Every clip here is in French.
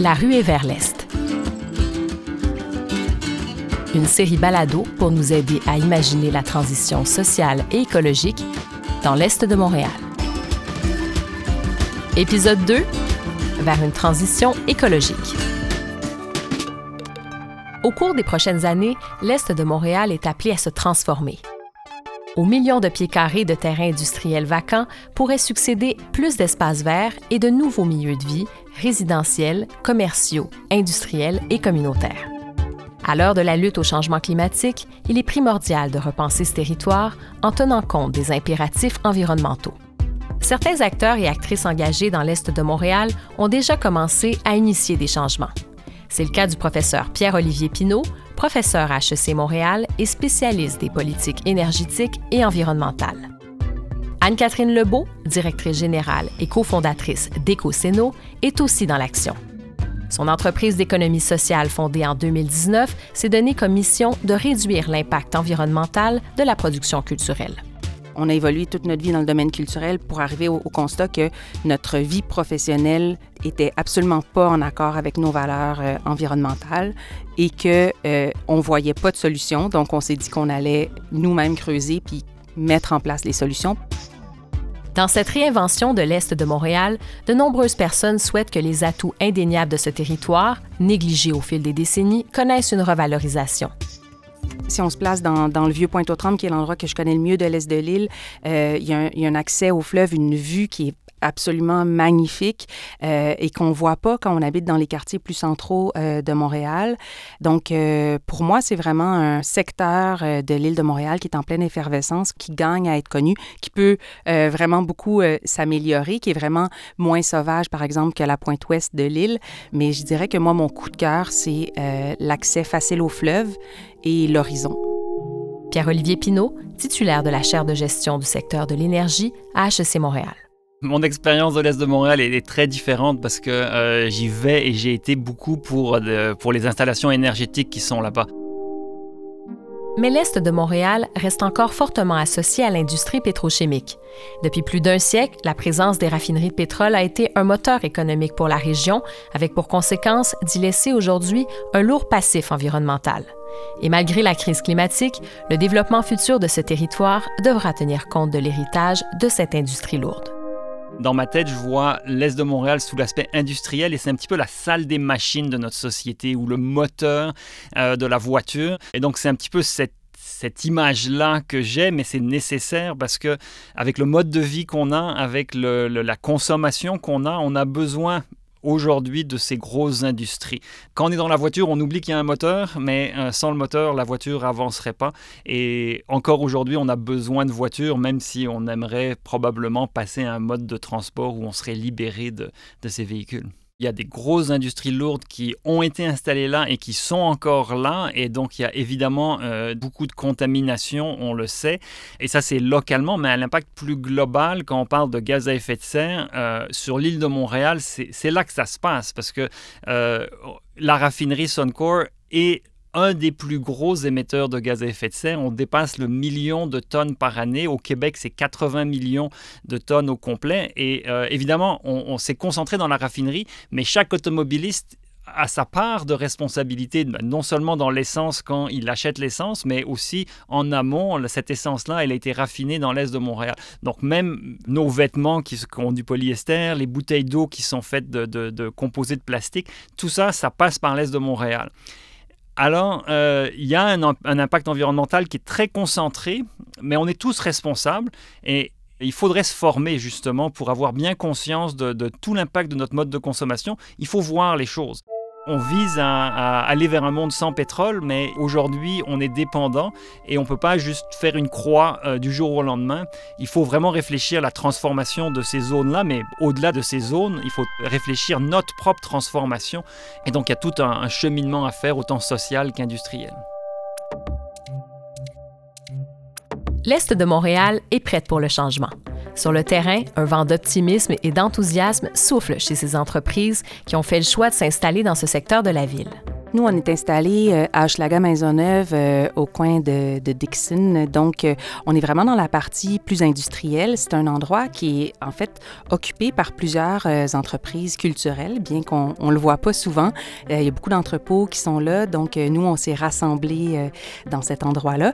La rue est vers l'Est. Une série balado pour nous aider à imaginer la transition sociale et écologique dans l'Est de Montréal. Épisode 2 vers une transition écologique. Au cours des prochaines années, l'Est de Montréal est appelé à se transformer. Aux millions de pieds carrés de terrains industriels vacants pourraient succéder plus d'espaces verts et de nouveaux milieux de vie, résidentiels, commerciaux, industriels et communautaires. À l'heure de la lutte au changement climatique, il est primordial de repenser ce territoire en tenant compte des impératifs environnementaux. Certains acteurs et actrices engagés dans l'Est de Montréal ont déjà commencé à initier des changements. C'est le cas du professeur Pierre-Olivier Pinault, professeur à HEC Montréal et spécialiste des politiques énergétiques et environnementales. Anne-Catherine Lebeau, directrice générale et cofondatrice d'EcoSeno, est aussi dans l'action. Son entreprise d'économie sociale fondée en 2019 s'est donnée comme mission de réduire l'impact environnemental de la production culturelle. On a évolué toute notre vie dans le domaine culturel pour arriver au, constat que notre vie professionnelle était absolument pas en accord avec nos valeurs euh, environnementales et que euh, on voyait pas de solution. Donc, on s'est dit qu'on allait nous-mêmes creuser puis mettre en place les solutions. Dans cette réinvention de l'Est de Montréal, de nombreuses personnes souhaitent que les atouts indéniables de ce territoire, négligés au fil des décennies, connaissent une revalorisation. Si on se place dans, le vieux Pointe-aux-Trembles, qui est l'endroit que je connais le mieux de l'est de l'île, euh, il, y a un accès au fleuve, une vue qui est absolument magnifique euh, et qu'on voit pas quand on habite dans les quartiers plus centraux euh, de Montréal. Donc, euh, pour moi, c'est vraiment un secteur de l'île de Montréal qui est en pleine effervescence, qui gagne à être connu, qui peut vraiment beaucoup s'améliorer, qui est vraiment moins sauvage, par exemple, que la pointe ouest de l'île. Mais je dirais que moi, mon coup de cœur, c'est l'accès facile au fleuve et l'horizon. Pierre-Olivier Pinault, titulaire de la chaire de gestion du secteur de l'énergie à HEC Montréal. Mon expérience de l'Est de Montréal est, très différente parce que euh, j'y vais et j'ai été beaucoup euh, pour les installations énergétiques qui sont là-bas. Mais l'Est de Montréal reste encore fortement associé à l'industrie pétrochimique. Depuis plus d'un siècle, la présence des raffineries de pétrole a été un moteur économique pour la région, avec pour conséquence d'y laisser aujourd'hui un lourd passif environnemental. Et malgré la crise climatique, le développement futur de ce territoire devra tenir compte de l'héritage de cette industrie lourde. Dans ma tête, je vois l'Est de Montréal sous l'aspect industriel et c'est un petit peu la salle des machines de notre société ou le moteur euh, de la voiture. Et donc, c'est un petit peu cette cette image-là que j'ai, mais c'est nécessaire parce que avec le mode de vie qu'on a, avec la consommation qu'on a, on a besoin aujourd'hui de ces grosses industries. Quand on est dans la voiture, on oublie qu'il y a un moteur, mais euh, sans le moteur, la voiture avancerait pas. Et encore aujourd'hui, on a besoin de voitures, même si on aimerait probablement passer à un mode de transport où on serait libéré de ces véhicules. Il y a des grosses industries lourdes qui ont été installées là et qui sont encore là. Et donc, il y a évidemment euh, beaucoup de contamination, on le sait. Et ça, c'est localement, mais à l'impact plus global, quand on parle de gaz à effet de serre, euh, sur l'île de Montréal, c'est là que ça se passe. Parce que euh, la raffinerie Suncor est un des plus gros émetteurs de gaz à effet de serre. On dépasse le million de tonnes par année. Au Québec, c'est 80 millions de tonnes au complet. Et euh, évidemment, on, s'est concentré dans la raffinerie, mais chaque automobiliste a sa part de responsabilité, non seulement dans l'essence quand il achète l'essence, mais aussi en amont. Cette essence-là, elle a été raffinée dans l'Est de Montréal. Donc même nos vêtements qui, ont du polyester, les bouteilles d'eau qui sont faites de, de composés de plastique, tout ça, ça passe par l'Est de Montréal. Alors, euh, il y a un, impact environnemental qui est très concentré, mais on est tous responsables et il faudrait se former justement pour avoir bien conscience de tout l'impact de notre mode de consommation. Il faut voir les choses. On vise à, aller vers un monde sans pétrole, mais aujourd'hui, on est dépendant et on ne peut pas juste faire une croix euh, du jour au lendemain. Il faut vraiment réfléchir à la transformation de ces zones-là, mais au-delà de ces zones, il faut réfléchir notre propre transformation. Et donc, il y a tout un cheminement à faire, autant social qu'industriel. L'Est de Montréal est prête pour le changement. Sur le terrain, un vent d'optimisme et d'enthousiasme souffle chez ces entreprises qui ont fait le choix de s'installer dans ce secteur de la ville. nous, on est installé euh, à Hochelaga Maisonneuve, euh, au coin de, Dixon. Donc, euh, on est vraiment dans la partie plus industrielle. C'est un endroit qui est en fait occupé par plusieurs entreprises culturelles, bien qu'on ne le voit pas souvent. il y a beaucoup d'entrepôts qui sont là. Donc, nous, on s'est rassemblés dans cet endroit-là.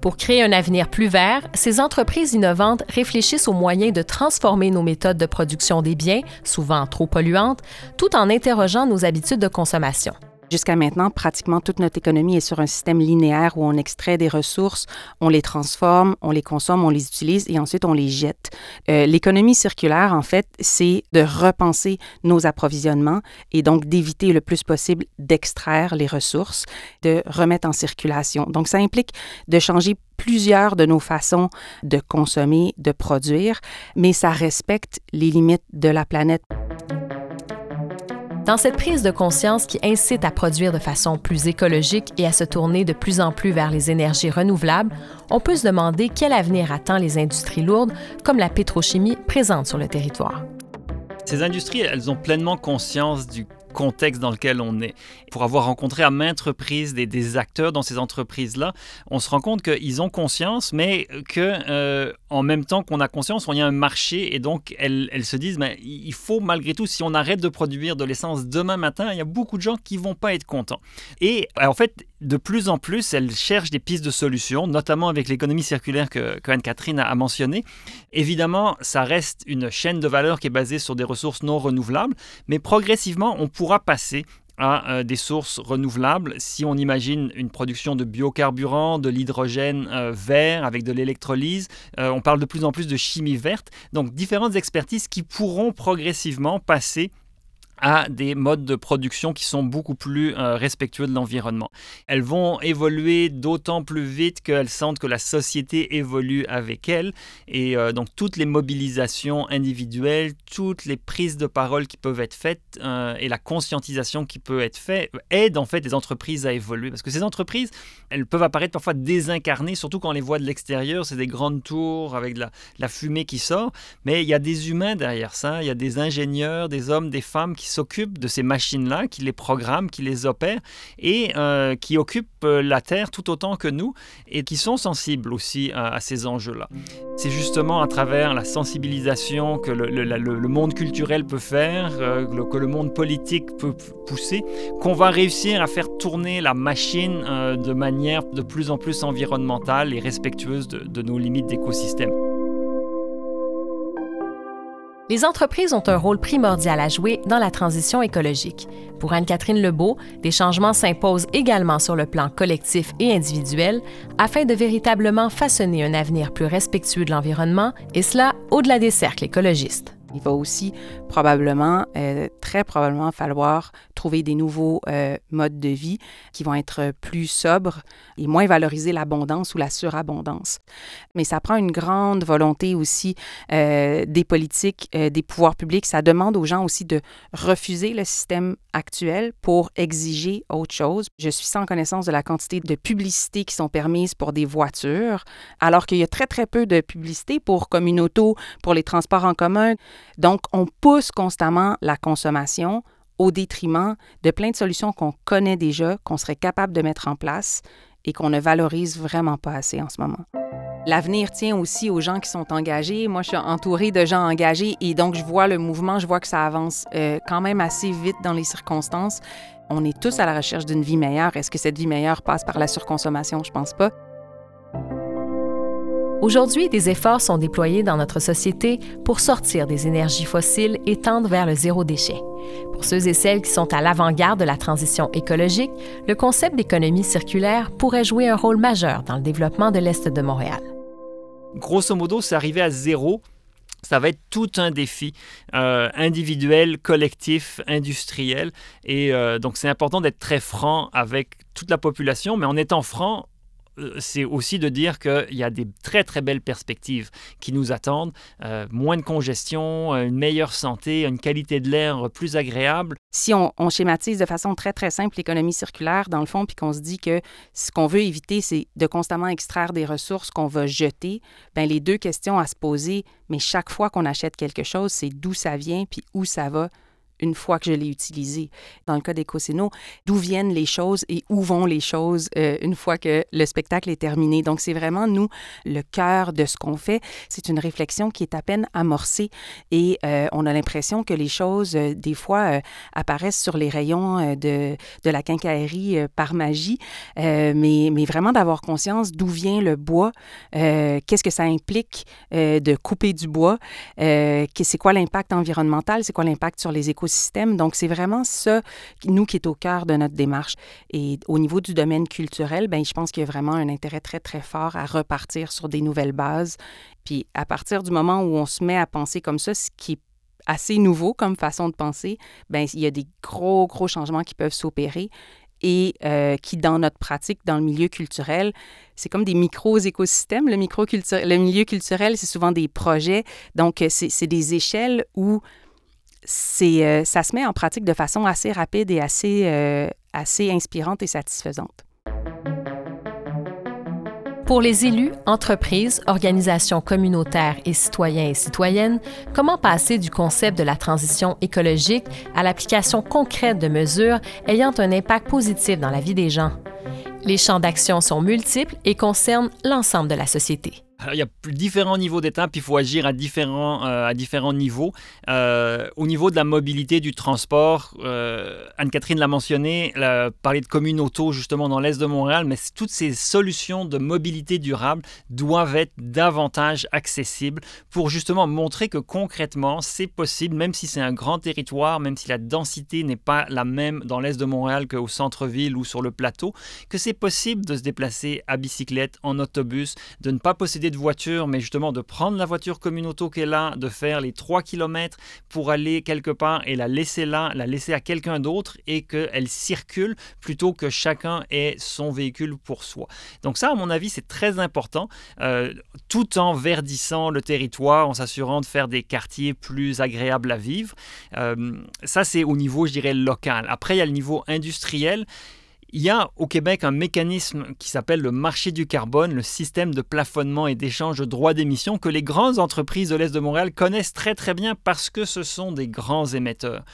Pour créer un avenir plus vert, ces entreprises innovantes réfléchissent aux moyens de transformer nos méthodes de production des biens, souvent trop polluantes, tout en interrogeant nos habitudes de consommation. Jusqu'à maintenant, pratiquement toute notre économie est sur un système linéaire où on extrait des ressources, on les transforme, on les consomme, on les utilise et ensuite on les jette. Euh, l'économie circulaire, en fait, c'est de repenser nos approvisionnements et donc d'éviter le plus possible d'extraire les ressources, de remettre en circulation. Donc, ça implique de changer plusieurs de nos façons de consommer, de produire, mais ça respecte les limites de la planète. Dans cette prise de conscience qui incite à produire de façon plus écologique et à se tourner de plus en plus vers les énergies renouvelables, on peut se demander quel avenir attend les industries lourdes comme la pétrochimie présente sur le territoire. Ces industries, elles ont pleinement conscience du contexte dans lequel on est. Pour avoir rencontré à maintes reprises des, acteurs dans ces entreprises-là, on se rend compte qu'ils ont conscience, mais que euh, en même temps qu'on a conscience, on y a un marché et donc elles, elles se disent, mais il faut malgré tout, si on arrête de produire de l'essence demain matin, il y a beaucoup de gens qui vont pas être contents. Et en fait, de plus en plus, elles cherchent des pistes de solutions, notamment avec l'économie circulaire que, Anne-Catherine a, a mentionné. Évidemment, ça reste une chaîne de valeur qui est basée sur des ressources non renouvelables, mais progressivement, on pourra passer à euh, des sources renouvelables si on imagine une production de biocarburants, de l'hydrogène euh, vert avec de l'électrolyse. Euh, on parle de plus en plus de chimie verte. Donc différentes expertises qui pourront progressivement passer à des modes de production qui sont beaucoup plus euh, respectueux de l'environnement. Elles vont évoluer d'autant plus vite qu'elles sentent que la société évolue avec elles. Et euh, donc toutes les mobilisations individuelles, toutes les prises de parole qui peuvent être faites euh, et la conscientisation qui peut être faite aident en fait les entreprises à évoluer. Parce que ces entreprises, elles peuvent apparaître parfois désincarnées, surtout quand on les voit de l'extérieur, c'est des grandes tours avec la fumée qui sort, mais il y a des humains derrière ça, il y a des ingénieurs, des hommes, des femmes qui s'occupent de ces machines-là, qui les programment, qui les opèrent et euh, qui occupent euh, la Terre tout autant que nous et qui sont sensibles aussi à, ces enjeux-là. C'est justement à travers la sensibilisation que le, monde culturel peut faire, euh, que le monde politique peut pousser, qu'on va réussir à faire tourner la machine de manière de plus en plus environnementale et respectueuse de nos limites d'écosystème. Les entreprises ont un rôle primordial à jouer dans la transition écologique. Pour Anne-Catherine Lebeau, des changements s'imposent également sur le plan collectif et individuel afin de véritablement façonner un avenir plus respectueux de l'environnement, et cela au-delà des cercles écologistes. Il va aussi probablement, euh, très probablement, falloir trouver des nouveaux euh, modes de vie qui vont être plus sobres et moins valoriser l'abondance ou la surabondance. Mais ça prend une grande volonté aussi euh, des politiques, des pouvoirs publics. Ça demande aux gens aussi de refuser le système actuel pour exiger autre chose. Je suis sans connaissance de la quantité de publicités qui sont permises pour des voitures, alors qu'il y a très, très peu de publicité pour comme une pour les transports en commun. Donc, on pousse constamment la consommation au détriment de plein de solutions qu'on connaît déjà, qu'on serait capable de mettre en place et qu'on ne valorise vraiment pas assez en ce moment. L'avenir tient aussi aux gens qui sont engagés. Moi, je suis entourée de gens engagés et donc je vois le mouvement, je vois que ça avance euh, quand même assez vite dans les circonstances. On est tous à la recherche d'une vie meilleure. Est-ce que cette vie meilleure passe par la surconsommation? Je pense pas. Aujourd'hui, des efforts sont déployés dans notre société pour sortir des énergies fossiles et tendre vers le zéro déchet. Pour ceux et celles qui sont à l'avant-garde de la transition écologique, le concept d'économie circulaire pourrait jouer un rôle majeur dans le développement de l'Est de Montréal. Grosso modo, c'est arriver à zéro ça va être tout un défi euh, individuel, collectif, industriel. Et euh, donc, c'est important d'être très franc avec toute la population, mais en étant franc, c'est aussi de dire qu'il y a des très très belles perspectives qui nous attendent, euh, moins de congestion, une meilleure santé, une qualité de l'air plus agréable. Si on, schématise de façon très très simple l'économie circulaire dans le fond, puis qu'on se dit que ce qu'on veut éviter, c'est de constamment extraire des ressources qu'on va jeter, ben les deux questions à se poser, mais chaque fois qu'on achète quelque chose, c'est d'où ça vient puis où ça va une fois que je l'ai utilisé. Dans le cas d'Ecoseno, d'où viennent les choses et où vont les choses euh, une fois que le spectacle est terminé? Donc, c'est vraiment, nous, le cœur de ce qu'on fait. C'est une réflexion qui est à peine amorcée et euh, on a l'impression que les choses, euh, des fois, apparaissent sur les rayons de, de la quincaillerie par magie, mais, mais vraiment d'avoir conscience d'où vient le bois, qu'est-ce que ça implique de couper du bois, c'est quoi l'impact environnemental, c'est quoi l'impact sur les écosystèmes. Donc, c'est vraiment ça, nous, qui est au cœur de notre démarche. Et au niveau du domaine culturel, ben je pense qu'il y a vraiment un intérêt très, très fort à repartir sur des nouvelles bases. Puis, à partir du moment où on se met à penser comme ça, ce qui est assez nouveau comme façon de penser, ben il y a des gros, gros changements qui peuvent s'opérer et euh, qui, dans notre pratique, dans le milieu culturel, c'est comme des micro-écosystèmes. Le, micro le milieu culturel, c'est souvent des projets. Donc, c'est des échelles où c'est, euh, ça se met en pratique de façon assez rapide et assez, euh, assez inspirante et satisfaisante. Pour les élus, entreprises, organisations communautaires et citoyens et citoyennes, comment passer du concept de la transition écologique à l'application concrète de mesures ayant un impact positif dans la vie des gens? Les champs d'action sont multiples et concernent l'ensemble de la société il y a différents niveaux d'étapes, il faut agir à différents, euh, à différents niveaux. Euh, au niveau de la mobilité, du transport, euh, Anne-Catherine l'a mentionné, elle a parlé de communes auto justement dans l'Est de Montréal, mais toutes ces solutions de mobilité durable doivent être davantage accessibles pour justement montrer que concrètement, c'est possible, même si c'est un grand territoire, même si la densité n'est pas la même dans l'Est de Montréal qu'au centre-ville ou sur le plateau, que c'est possible de se déplacer à bicyclette, en autobus, de ne pas posséder de voiture, mais justement de prendre la voiture comme une auto qui est là, de faire les 3 km pour aller quelque part et la laisser là, la laisser à quelqu'un d'autre et qu'elle circule plutôt que chacun ait son véhicule pour soi. Donc ça, à mon avis, c'est très important, euh, tout en verdissant le territoire, en s'assurant de faire des quartiers plus agréables à vivre. Euh, ça, c'est au niveau, je dirais, local. Après, il y a le niveau industriel. Il y a au Québec un mécanisme qui s'appelle le marché du carbone, le système de plafonnement et d'échange de droits d'émission que les grandes entreprises de l'Est de Montréal connaissent très très bien parce que ce sont des grands émetteurs.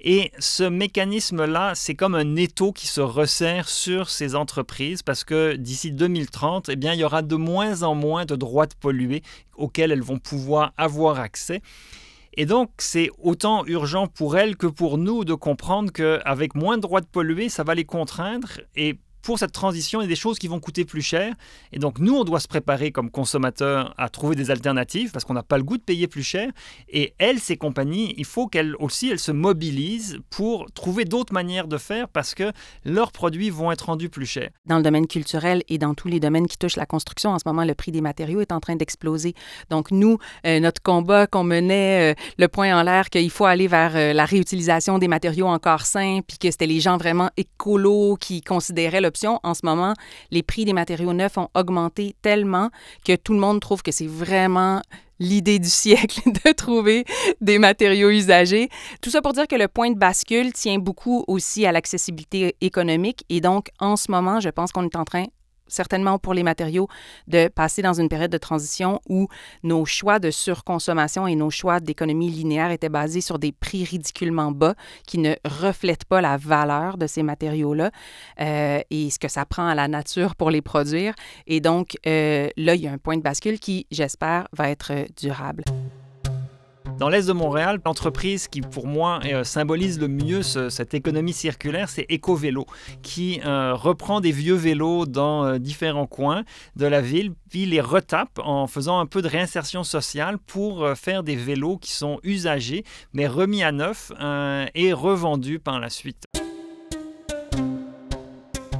Et ce mécanisme-là, c'est comme un étau qui se resserre sur ces entreprises parce que d'ici 2030, eh bien, il y aura de moins en moins de droits de polluer auxquels elles vont pouvoir avoir accès. Et donc, c'est autant urgent pour elles que pour nous de comprendre qu'avec moins de droits de polluer, ça va les contraindre et pour cette transition, il y a des choses qui vont coûter plus cher. Et donc, nous, on doit se préparer comme consommateurs à trouver des alternatives parce qu'on n'a pas le goût de payer plus cher. Et elles, ces compagnies, il faut qu'elles aussi, elles se mobilisent pour trouver d'autres manières de faire parce que leurs produits vont être rendus plus chers. Dans le domaine culturel et dans tous les domaines qui touchent la construction, en ce moment, le prix des matériaux est en train d'exploser. Donc, nous, euh, notre combat qu'on menait, euh, le point en l'air qu'il faut aller vers euh, la réutilisation des matériaux encore sains, puis que c'était les gens vraiment écolos qui considéraient le en ce moment, les prix des matériaux neufs ont augmenté tellement que tout le monde trouve que c'est vraiment l'idée du siècle de trouver des matériaux usagés. Tout ça pour dire que le point de bascule tient beaucoup aussi à l'accessibilité économique et donc en ce moment, je pense qu'on est en train certainement pour les matériaux, de passer dans une période de transition où nos choix de surconsommation et nos choix d'économie linéaire étaient basés sur des prix ridiculement bas qui ne reflètent pas la valeur de ces matériaux-là euh, et ce que ça prend à la nature pour les produire. Et donc, euh, là, il y a un point de bascule qui, j'espère, va être durable. Dans l'Est de Montréal, l'entreprise qui pour moi euh, symbolise le mieux cette économie circulaire, c'est EcoVélo, qui euh, reprend des vieux vélos dans euh, différents coins de la ville, puis les retape en faisant un peu de réinsertion sociale pour faire des vélos qui sont usagés, mais remis à neuf et revendus par la suite.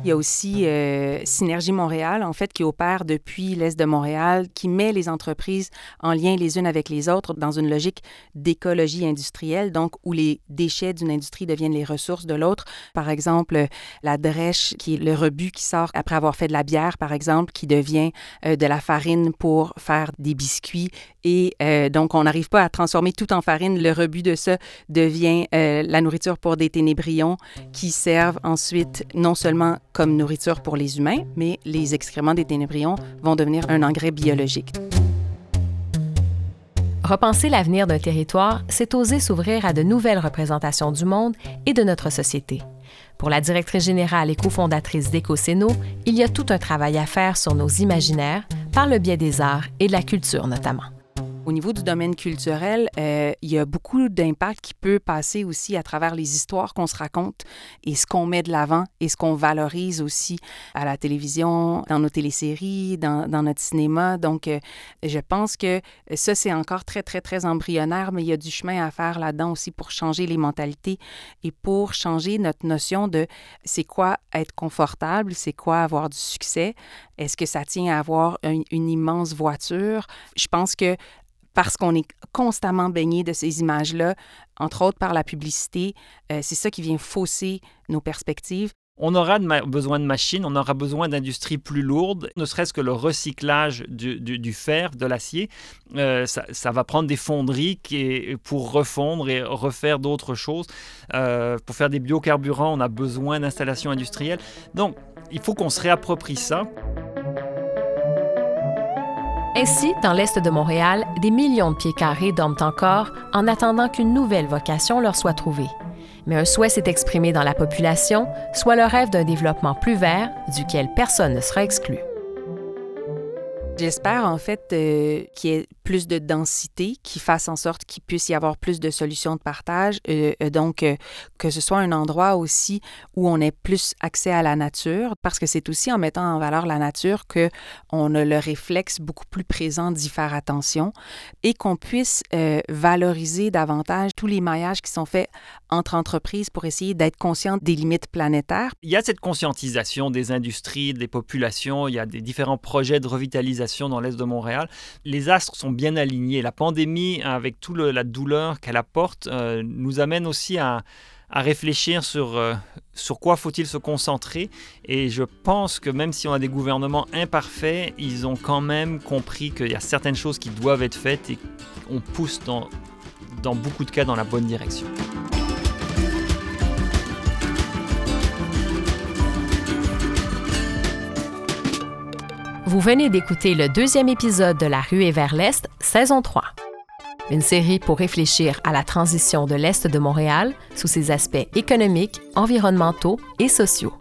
Il y a aussi euh, Synergie Montréal, en fait, qui opère depuis l'Est de Montréal, qui met les entreprises en lien les unes avec les autres dans une logique d'écologie industrielle, donc où les déchets d'une industrie deviennent les ressources de l'autre. Par exemple, la drèche, qui est le rebut qui sort après avoir fait de la bière, par exemple, qui devient euh, de la farine pour faire des biscuits. Et euh, donc, on n'arrive pas à transformer tout en farine. Le rebut de ça devient la nourriture pour des ténébrions qui servent ensuite non seulement comme nourriture pour les humains, mais les excréments des ténébrions vont devenir un engrais biologique. Repenser l'avenir d'un territoire, c'est oser s'ouvrir à de nouvelles représentations du monde et de notre société. Pour la directrice générale et cofondatrice d'EcoSeno, il y a tout un travail à faire sur nos imaginaires, par le biais des arts et de la culture notamment. Au niveau du domaine culturel, euh, il y a beaucoup d'impact qui peut passer aussi à travers les histoires qu'on se raconte et ce qu'on met de l'avant et ce qu'on valorise aussi à la télévision, dans nos téléséries, dans, notre cinéma. Donc, euh, je pense que ça, c'est encore très, très, très embryonnaire, mais il y a du chemin à faire là-dedans aussi pour changer les mentalités et pour changer notre notion de c'est quoi être confortable, c'est quoi avoir du succès. Est-ce que ça tient à avoir une immense voiture? Je pense que parce qu'on est constamment baigné de ces images-là, entre autres par la publicité. Euh, c'est ça qui vient fausser nos perspectives. On aura besoin de machines, on aura besoin d'industries plus lourdes, ne serait-ce que le recyclage du, fer, de l'acier. Euh, ça, va prendre des fonderies pour refondre et refaire d'autres choses. Euh, pour faire des biocarburants, on a besoin d'installations industrielles. Donc, il faut qu'on se réapproprie ça. Ainsi, dans l'Est de Montréal, des millions de pieds carrés dorment encore en attendant qu'une nouvelle vocation leur soit trouvée. Mais un souhait s'est exprimé dans la population, soit le rêve d'un développement plus vert, duquel personne ne sera exclu. J'espère en fait euh, qu'il y ait plus de densité, qui fasse en sorte qu'il puisse y avoir plus de solutions de partage. Euh, euh, donc, que ce soit un endroit aussi où on ait plus accès à la nature, parce que c'est aussi en mettant en valeur la nature que on a le réflexe beaucoup plus présent d'y faire attention et qu'on puisse valoriser davantage tous les maillages qui sont faits entre entreprises pour essayer d'être conscientes des limites planétaires. Il y a cette conscientisation des industries, des populations, il y a des différents projets de revitalisation dans l'Est de Montréal. Les astres sont bien alignés. La pandémie, avec toute la douleur qu'elle apporte, euh, nous amène aussi à, réfléchir sur, euh, sur quoi faut-il se concentrer. Et je pense que même si on a des gouvernements imparfaits, ils ont quand même compris qu'il y a certaines choses qui doivent être faites et qu'on pousse dans, dans beaucoup de cas dans la bonne direction. Vous venez d'écouter le deuxième épisode de La rue et vers l'Est, saison 3. Une série pour réfléchir à la transition de l'Est de Montréal sous ses aspects économiques, environnementaux et sociaux.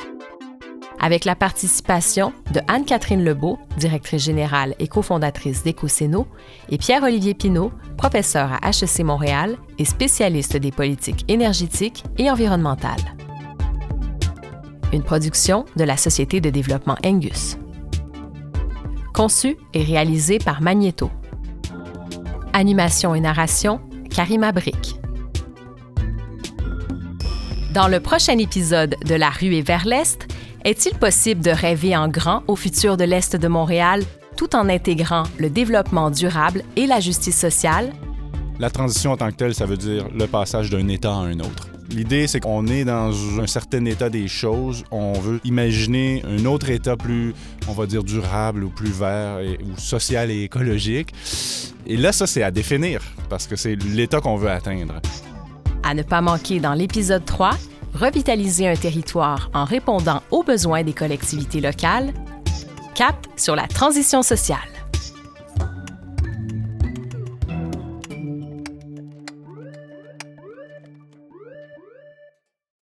Avec la participation de Anne-Catherine Lebeau, directrice générale et cofondatrice d'EcoSeno, et Pierre-Olivier Pinault, professeur à HEC Montréal et spécialiste des politiques énergétiques et environnementales. Une production de la Société de développement Angus conçu et réalisé par Magneto. Animation et narration, Karima Brick. Dans le prochain épisode de La rue et vers l'Est, est-il possible de rêver en grand au futur de l'Est de Montréal tout en intégrant le développement durable et la justice sociale? La transition en tant que telle, ça veut dire le passage d'un État à un autre. L'idée, c'est qu'on est dans un certain état des choses. On veut imaginer un autre état plus, on va dire, durable ou plus vert ou social et écologique. Et là, ça, c'est à définir parce que c'est l'état qu'on veut atteindre. À ne pas manquer dans l'épisode 3, revitaliser un territoire en répondant aux besoins des collectivités locales. Cap sur la transition sociale.